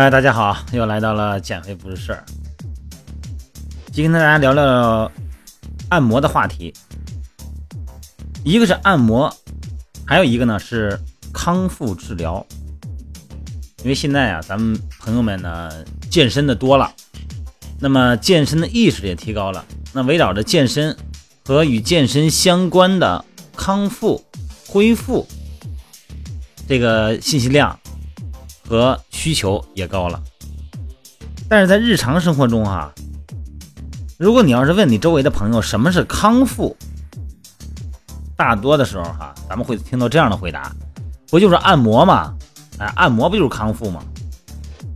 嗨，大家好，又来到了减肥不是事儿。今天跟大家聊聊按摩的话题，一个是按摩，还有一个呢是康复治疗。因为现在啊，咱们朋友们呢健身的多了，那么健身的意识也提高了，那围绕着健身和与健身相关的康复、恢复，这个信息量。和需求也高了，但是在日常生活中哈，如果你要是问你周围的朋友什么是康复，大多的时候哈，咱们会听到这样的回答，不就是按摩吗？哎，按摩不就是康复吗？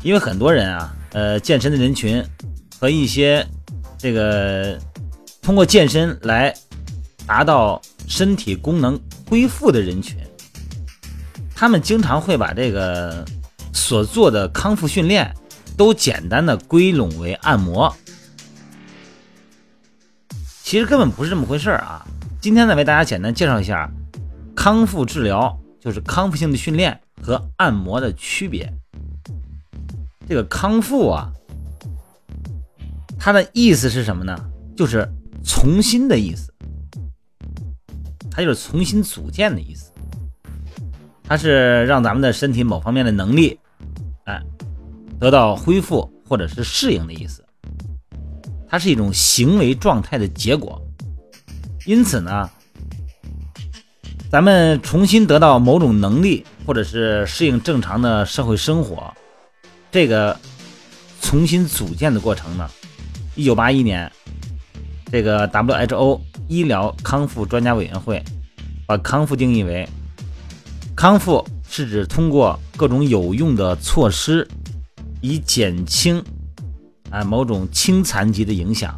因为很多人啊，呃，健身的人群和一些这个通过健身来达到身体功能恢复的人群，他们经常会把这个。所做的康复训练，都简单的归拢为按摩，其实根本不是这么回事儿啊！今天呢，为大家简单介绍一下康复治疗，就是康复性的训练和按摩的区别。这个康复啊，它的意思是什么呢？就是重新的意思，它就是重新组建的意思，它是让咱们的身体某方面的能力。哎，得到恢复或者是适应的意思，它是一种行为状态的结果。因此呢，咱们重新得到某种能力，或者是适应正常的社会生活，这个重新组建的过程呢，一九八一年，这个 WHO 医疗康复专家委员会把康复定义为康复。是指通过各种有用的措施，以减轻啊某种轻残疾的影响，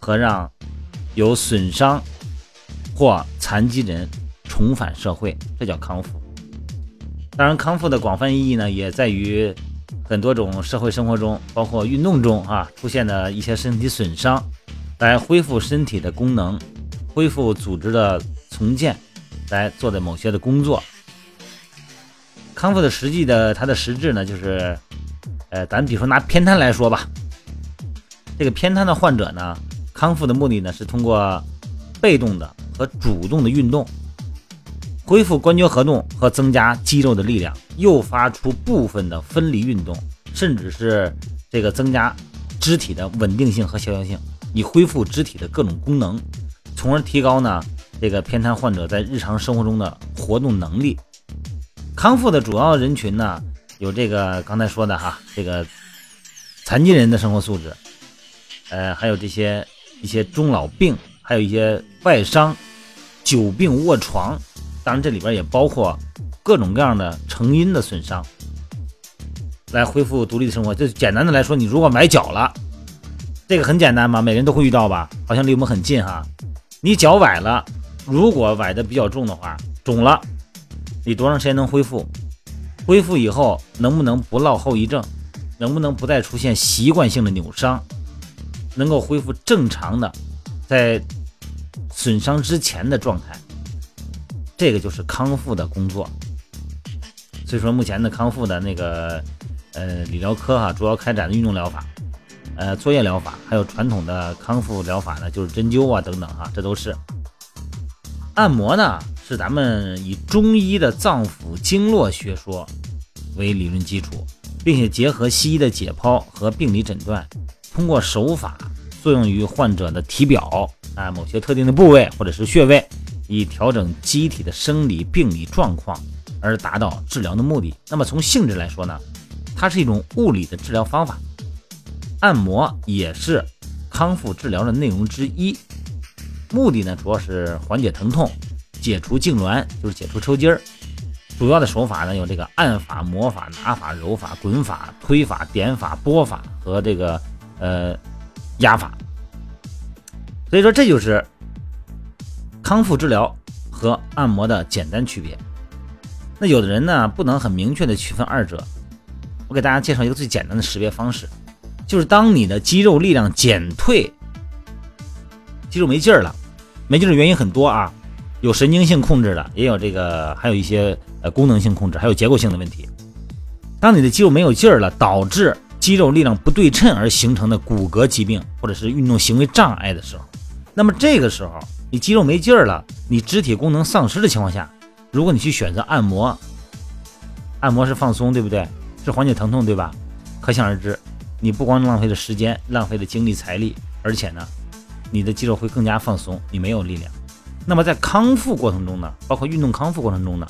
和让有损伤或残疾人重返社会，这叫康复。当然，康复的广泛意义呢，也在于很多种社会生活中，包括运动中啊出现的一些身体损伤，来恢复身体的功能，恢复组织的重建，来做的某些的工作。康复的实际的它的实质呢，就是，呃，咱比如说拿偏瘫来说吧，这个偏瘫的患者呢，康复的目的呢是通过被动的和主动的运动，恢复关节活动和增加肌肉的力量，诱发出部分的分离运动，甚至是这个增加肢体的稳定性和协调性，以恢复肢体的各种功能，从而提高呢这个偏瘫患者在日常生活中的活动能力。康复的主要人群呢，有这个刚才说的哈，这个残疾人的生活素质，呃，还有这些一些中老病，还有一些外伤、久病卧床，当然这里边也包括各种各样的成因的损伤，来恢复独立的生活。就简单的来说，你如果崴脚了，这个很简单嘛，每人都会遇到吧？好像离我们很近哈。你脚崴了，如果崴的比较重的话，肿了。你多长时间能恢复？恢复以后能不能不落后遗症？能不能不再出现习惯性的扭伤？能够恢复正常的在损伤之前的状态？这个就是康复的工作。所以说，目前的康复的那个呃理疗科哈，主要开展的运动疗法、呃作业疗法，还有传统的康复疗法呢，就是针灸啊等等哈，这都是按摩呢。是咱们以中医的脏腑经络学说为理论基础，并且结合西医的解剖和病理诊断，通过手法作用于患者的体表啊某些特定的部位或者是穴位，以调整机体的生理病理状况而达到治疗的目的。那么从性质来说呢，它是一种物理的治疗方法，按摩也是康复治疗的内容之一，目的呢主要是缓解疼痛。解除痉挛就是解除抽筋儿，主要的手法呢有这个按法、摩法、拿法、揉法、滚法、推法、点法、拨法和这个呃压法。所以说这就是康复治疗和按摩的简单区别。那有的人呢不能很明确的区分二者，我给大家介绍一个最简单的识别方式，就是当你的肌肉力量减退，肌肉没劲儿了，没劲儿的原因很多啊。有神经性控制的，也有这个，还有一些呃功能性控制，还有结构性的问题。当你的肌肉没有劲儿了，导致肌肉力量不对称而形成的骨骼疾病或者是运动行为障碍的时候，那么这个时候你肌肉没劲儿了，你肢体功能丧失的情况下，如果你去选择按摩，按摩是放松，对不对？是缓解疼痛，对吧？可想而知，你不光浪费了时间，浪费了精力财力，而且呢，你的肌肉会更加放松，你没有力量。那么在康复过程中呢，包括运动康复过程中呢，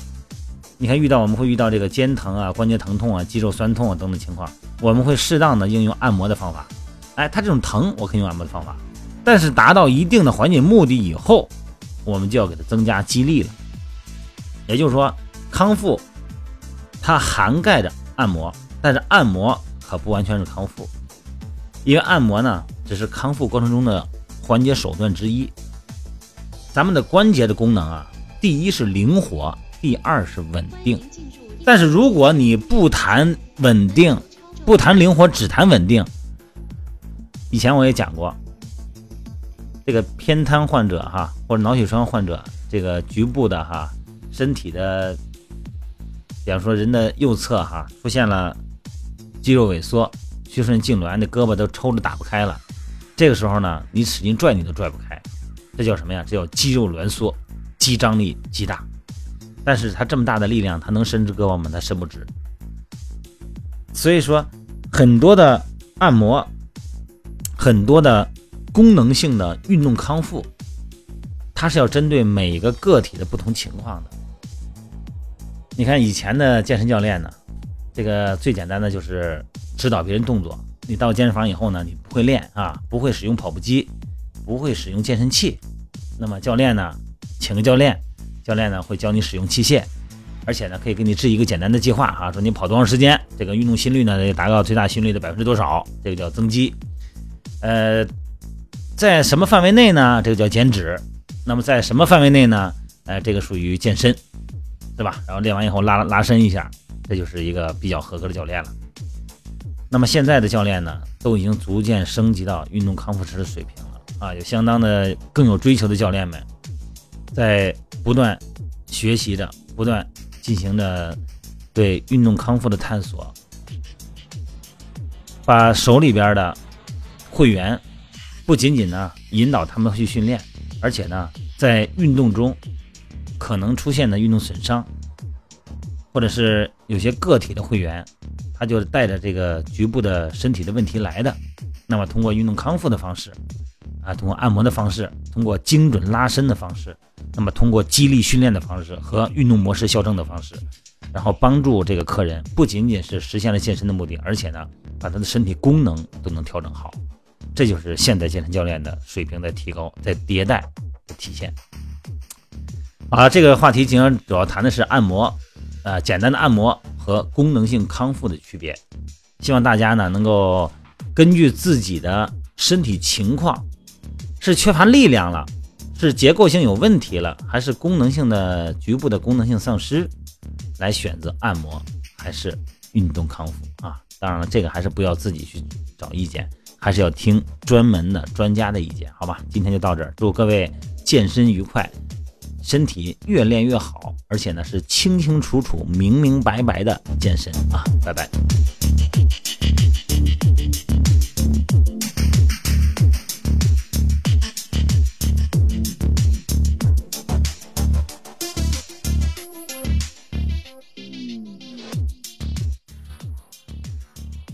你看遇到我们会遇到这个肩疼啊、关节疼痛啊、肌肉酸痛啊等等情况，我们会适当的应用按摩的方法。哎，它这种疼我可以用按摩的方法，但是达到一定的缓解目的以后，我们就要给它增加肌力了。也就是说，康复它涵盖着按摩，但是按摩可不完全是康复，因为按摩呢只是康复过程中的缓解手段之一。咱们的关节的功能啊，第一是灵活，第二是稳定。但是如果你不谈稳定，不谈灵活，只谈稳定，以前我也讲过，这个偏瘫患者哈，或者脑血栓患者，这个局部的哈，身体的，比方说人的右侧哈，出现了肌肉萎缩、屈伸痉挛，那胳膊都抽着打不开了，这个时候呢，你使劲拽你都拽不开，这叫什么呀？这叫肌肉挛缩，肌张力极大。但是它这么大的力量，它能伸直胳膊吗？它伸不直。所以说，很多的按摩。很多的功能性的运动康复，它是要针对每个个体的不同情况的。你看以前的健身教练呢，这个最简单的就是指导别人动作。你到健身房以后呢，你不会练啊，不会使用跑步机，不会使用健身器，那么教练呢，请个教练，教练呢会教你使用器械，而且呢可以给你制一个简单的计划啊，说你跑多长时间，这个运动心率呢得达到最大心率的百分之多少，这个叫增肌。呃，在什么范围内呢？这个叫减脂。那么在什么范围内呢？呃，这个属于健身，对吧？然后练完以后拉拉伸一下，这就是一个比较合格的教练了。那么现在的教练呢，都已经逐渐升级到运动康复师的水平啊，有相当的更有追求的教练们，在不断学习着，不断进行着对运动康复的探索，把手里边的。会员不仅仅呢引导他们去训练，而且呢在运动中可能出现的运动损伤，或者是有些个体的会员，他就带着这个局部的身体的问题来的，那么通过运动康复的方式，啊，通过按摩的方式，通过精准拉伸的方式，那么通过激励训练的方式和运动模式校正的方式，然后帮助这个客人不仅仅是实现了健身的目的，而且呢把他的身体功能都能调整好。这就是现代健身教练的水平在提高，在迭代的体现。啊，这个话题今天主要谈的是按摩，呃，简单的按摩和功能性康复的区别。希望大家呢能够根据自己的身体情况，是缺乏力量了，是结构性有问题了，还是功能性的局部的功能性丧失，来选择按摩还是运动康复啊。当然了，这个还是不要自己去找意见。还是要听专门的专家的意见，好吧？今天就到这儿，祝各位健身愉快，身体越练越好，而且呢是清清楚楚、明明白白的健身啊！拜拜。